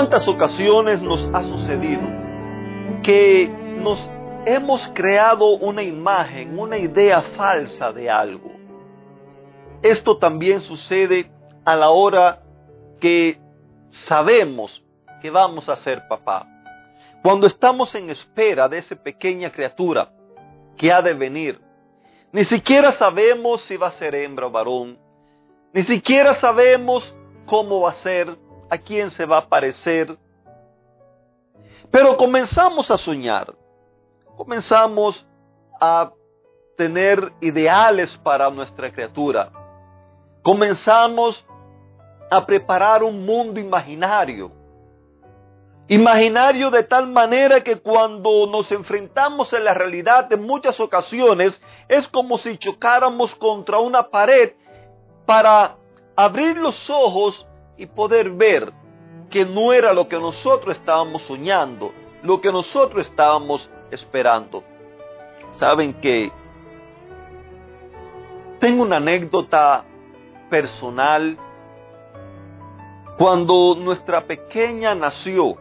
¿Cuántas ocasiones nos ha sucedido que nos hemos creado una imagen, una idea falsa de algo? Esto también sucede a la hora que sabemos que vamos a ser papá. Cuando estamos en espera de esa pequeña criatura que ha de venir, ni siquiera sabemos si va a ser hembra o varón, ni siquiera sabemos cómo va a ser, a quién se va a parecer. Pero comenzamos a soñar, comenzamos a tener ideales para nuestra criatura, comenzamos a preparar un mundo imaginario. Imaginario de tal manera que cuando nos enfrentamos en la realidad en muchas ocasiones es como si chocáramos contra una pared para abrir los ojos y poder ver que no era lo que nosotros estábamos soñando, lo que nosotros estábamos esperando. Saben que tengo una anécdota personal. Cuando nuestra pequeña nació,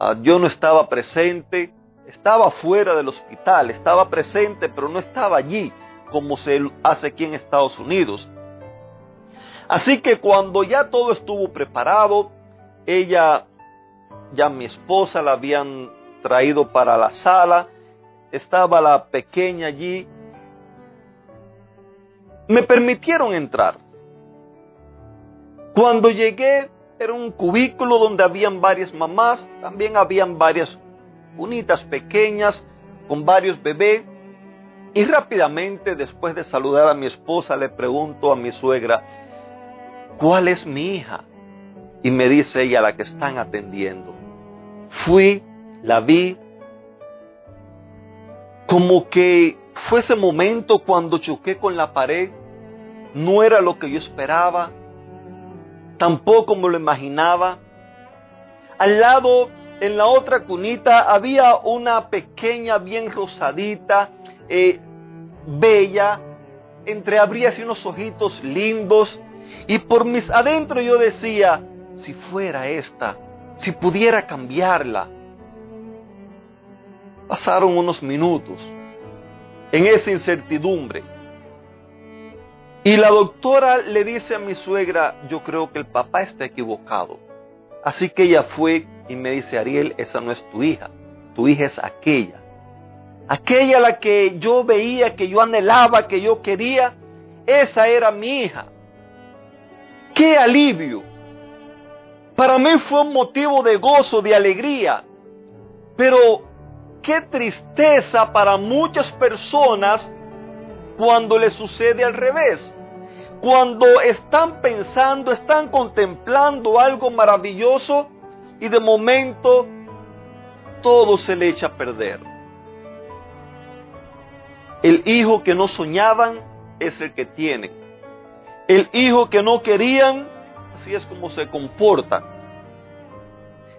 ah, yo no estaba presente, estaba fuera del hospital, estaba presente, pero no estaba allí como se hace aquí en Estados Unidos. Así que cuando ya todo estuvo preparado, ella, ya mi esposa la habían traído para la sala, estaba la pequeña allí, me permitieron entrar. Cuando llegué era un cubículo donde habían varias mamás, también habían varias unitas pequeñas con varios bebés. Y rápidamente, después de saludar a mi esposa, le pregunto a mi suegra, ¿cuál es mi hija? Y me dice ella, la que están atendiendo. Fui, la vi, como que fue ese momento cuando choqué con la pared, no era lo que yo esperaba, tampoco me lo imaginaba. Al lado, en la otra cunita, había una pequeña, bien rosadita, eh, bella, entreabría unos ojitos lindos, y por mis adentro yo decía, si fuera esta, si pudiera cambiarla. Pasaron unos minutos en esa incertidumbre. Y la doctora le dice a mi suegra, yo creo que el papá está equivocado. Así que ella fue y me dice, Ariel, esa no es tu hija, tu hija es aquella. Aquella la que yo veía, que yo anhelaba, que yo quería, esa era mi hija qué alivio. Para mí fue un motivo de gozo, de alegría. Pero qué tristeza para muchas personas cuando le sucede al revés. Cuando están pensando, están contemplando algo maravilloso y de momento todo se le echa a perder. El hijo que no soñaban es el que tienen. El hijo que no querían, así es como se comporta.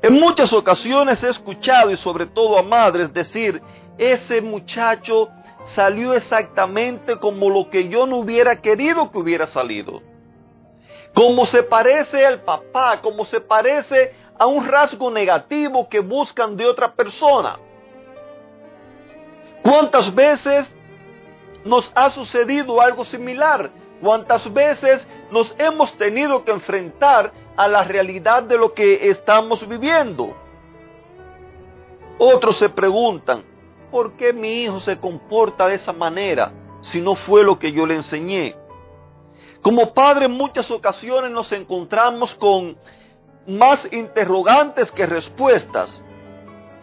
En muchas ocasiones he escuchado, y sobre todo a madres, decir, ese muchacho salió exactamente como lo que yo no hubiera querido que hubiera salido. Como se parece al papá, como se parece a un rasgo negativo que buscan de otra persona. ¿Cuántas veces nos ha sucedido algo similar? ¿Cuántas veces nos hemos tenido que enfrentar a la realidad de lo que estamos viviendo? Otros se preguntan, ¿por qué mi hijo se comporta de esa manera si no fue lo que yo le enseñé? Como padre en muchas ocasiones nos encontramos con más interrogantes que respuestas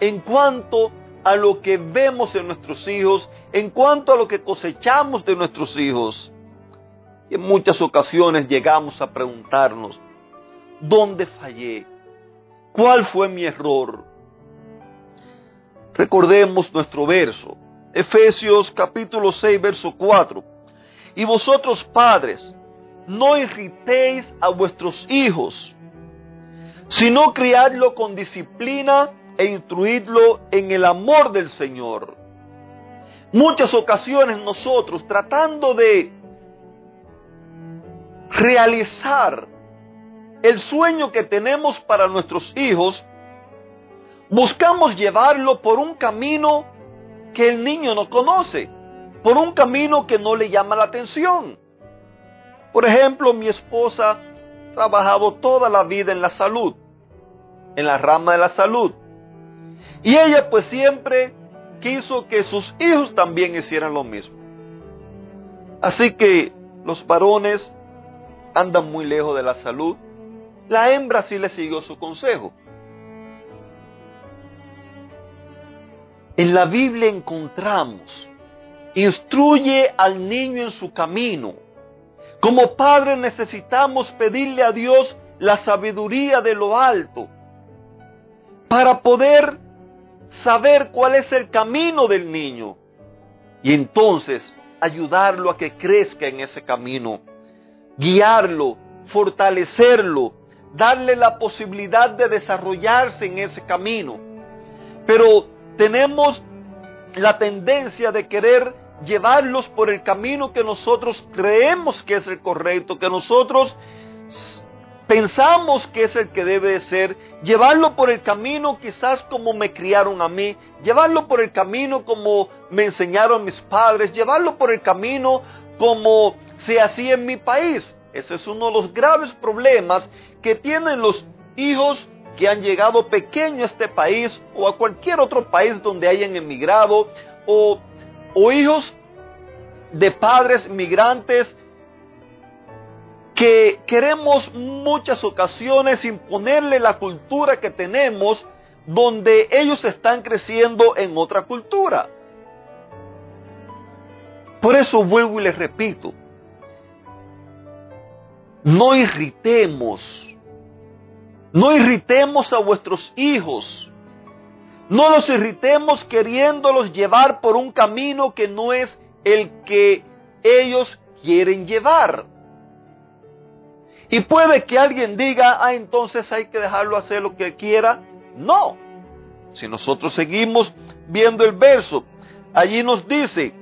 en cuanto a lo que vemos en nuestros hijos, en cuanto a lo que cosechamos de nuestros hijos. Y en muchas ocasiones llegamos a preguntarnos, ¿dónde fallé? ¿Cuál fue mi error? Recordemos nuestro verso, Efesios capítulo 6, verso 4. Y vosotros padres, no irritéis a vuestros hijos, sino criadlo con disciplina e instruidlo en el amor del Señor. Muchas ocasiones nosotros tratando de realizar el sueño que tenemos para nuestros hijos, buscamos llevarlo por un camino que el niño no conoce, por un camino que no le llama la atención. Por ejemplo, mi esposa ha trabajado toda la vida en la salud, en la rama de la salud. Y ella pues siempre quiso que sus hijos también hicieran lo mismo. Así que los varones andan muy lejos de la salud. La hembra sí le siguió su consejo. En la Biblia encontramos, instruye al niño en su camino. Como padres necesitamos pedirle a Dios la sabiduría de lo alto para poder saber cuál es el camino del niño y entonces ayudarlo a que crezca en ese camino, guiarlo, fortalecerlo, darle la posibilidad de desarrollarse en ese camino. Pero tenemos la tendencia de querer llevarlos por el camino que nosotros creemos que es el correcto, que nosotros pensamos que es el que debe de ser, llevarlo por el camino quizás como me criaron a mí, llevarlo por el camino como me enseñaron mis padres, llevarlo por el camino como se hacía en mi país. Ese es uno de los graves problemas que tienen los hijos que han llegado pequeños a este país o a cualquier otro país donde hayan emigrado o, o hijos de padres migrantes que queremos muchas ocasiones imponerle la cultura que tenemos donde ellos están creciendo en otra cultura. Por eso vuelvo y les repito, no irritemos, no irritemos a vuestros hijos, no los irritemos queriéndolos llevar por un camino que no es el que ellos quieren llevar. Y puede que alguien diga, ah, entonces hay que dejarlo hacer lo que quiera. No. Si nosotros seguimos viendo el verso, allí nos dice,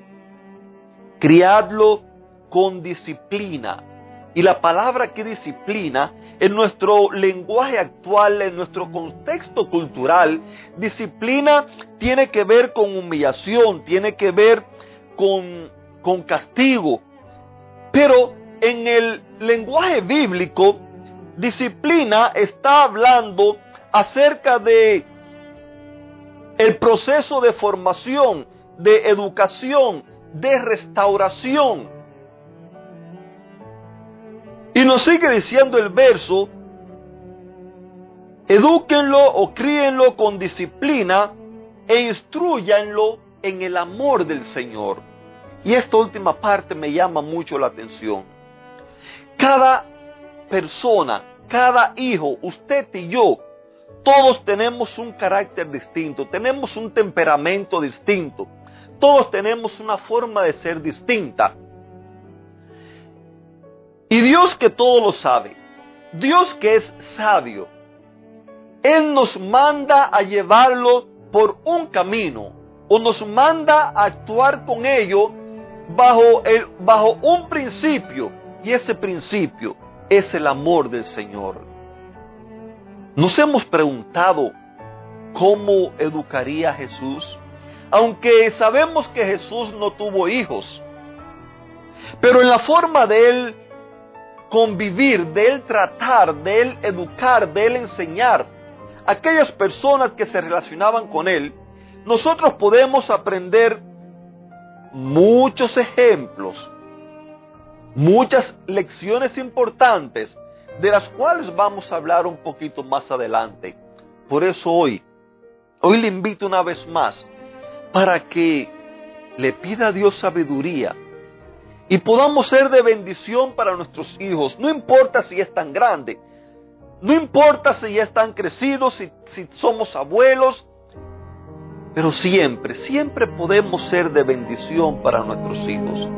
criadlo con disciplina. Y la palabra que disciplina, en nuestro lenguaje actual, en nuestro contexto cultural, disciplina tiene que ver con humillación, tiene que ver con, con castigo. Pero en el lenguaje bíblico, disciplina está hablando acerca de el proceso de formación, de educación, de restauración. Y nos sigue diciendo el verso, edúquenlo o críenlo con disciplina e instruyanlo en el amor del Señor. Y esta última parte me llama mucho la atención. Cada persona, cada hijo, usted y yo, todos tenemos un carácter distinto, tenemos un temperamento distinto, todos tenemos una forma de ser distinta. Y Dios que todo lo sabe, Dios que es sabio, Él nos manda a llevarlo por un camino o nos manda a actuar con ello bajo, el, bajo un principio y ese principio es el amor del Señor. Nos hemos preguntado cómo educaría a Jesús, aunque sabemos que Jesús no tuvo hijos, pero en la forma de él convivir, de él tratar, de él educar, de él enseñar aquellas personas que se relacionaban con él, nosotros podemos aprender muchos ejemplos muchas lecciones importantes de las cuales vamos a hablar un poquito más adelante. Por eso hoy, hoy le invito una vez más para que le pida a Dios sabiduría y podamos ser de bendición para nuestros hijos, no importa si es tan grande. No importa si ya están crecidos, si, si somos abuelos, pero siempre, siempre podemos ser de bendición para nuestros hijos.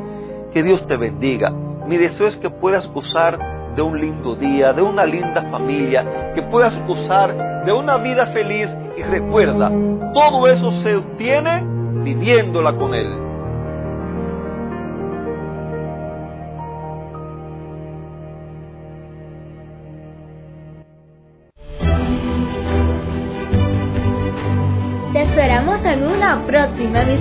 Que Dios te bendiga. Mi deseo es que puedas gozar de un lindo día, de una linda familia, que puedas gozar de una vida feliz y recuerda, todo eso se obtiene viviéndola con Él.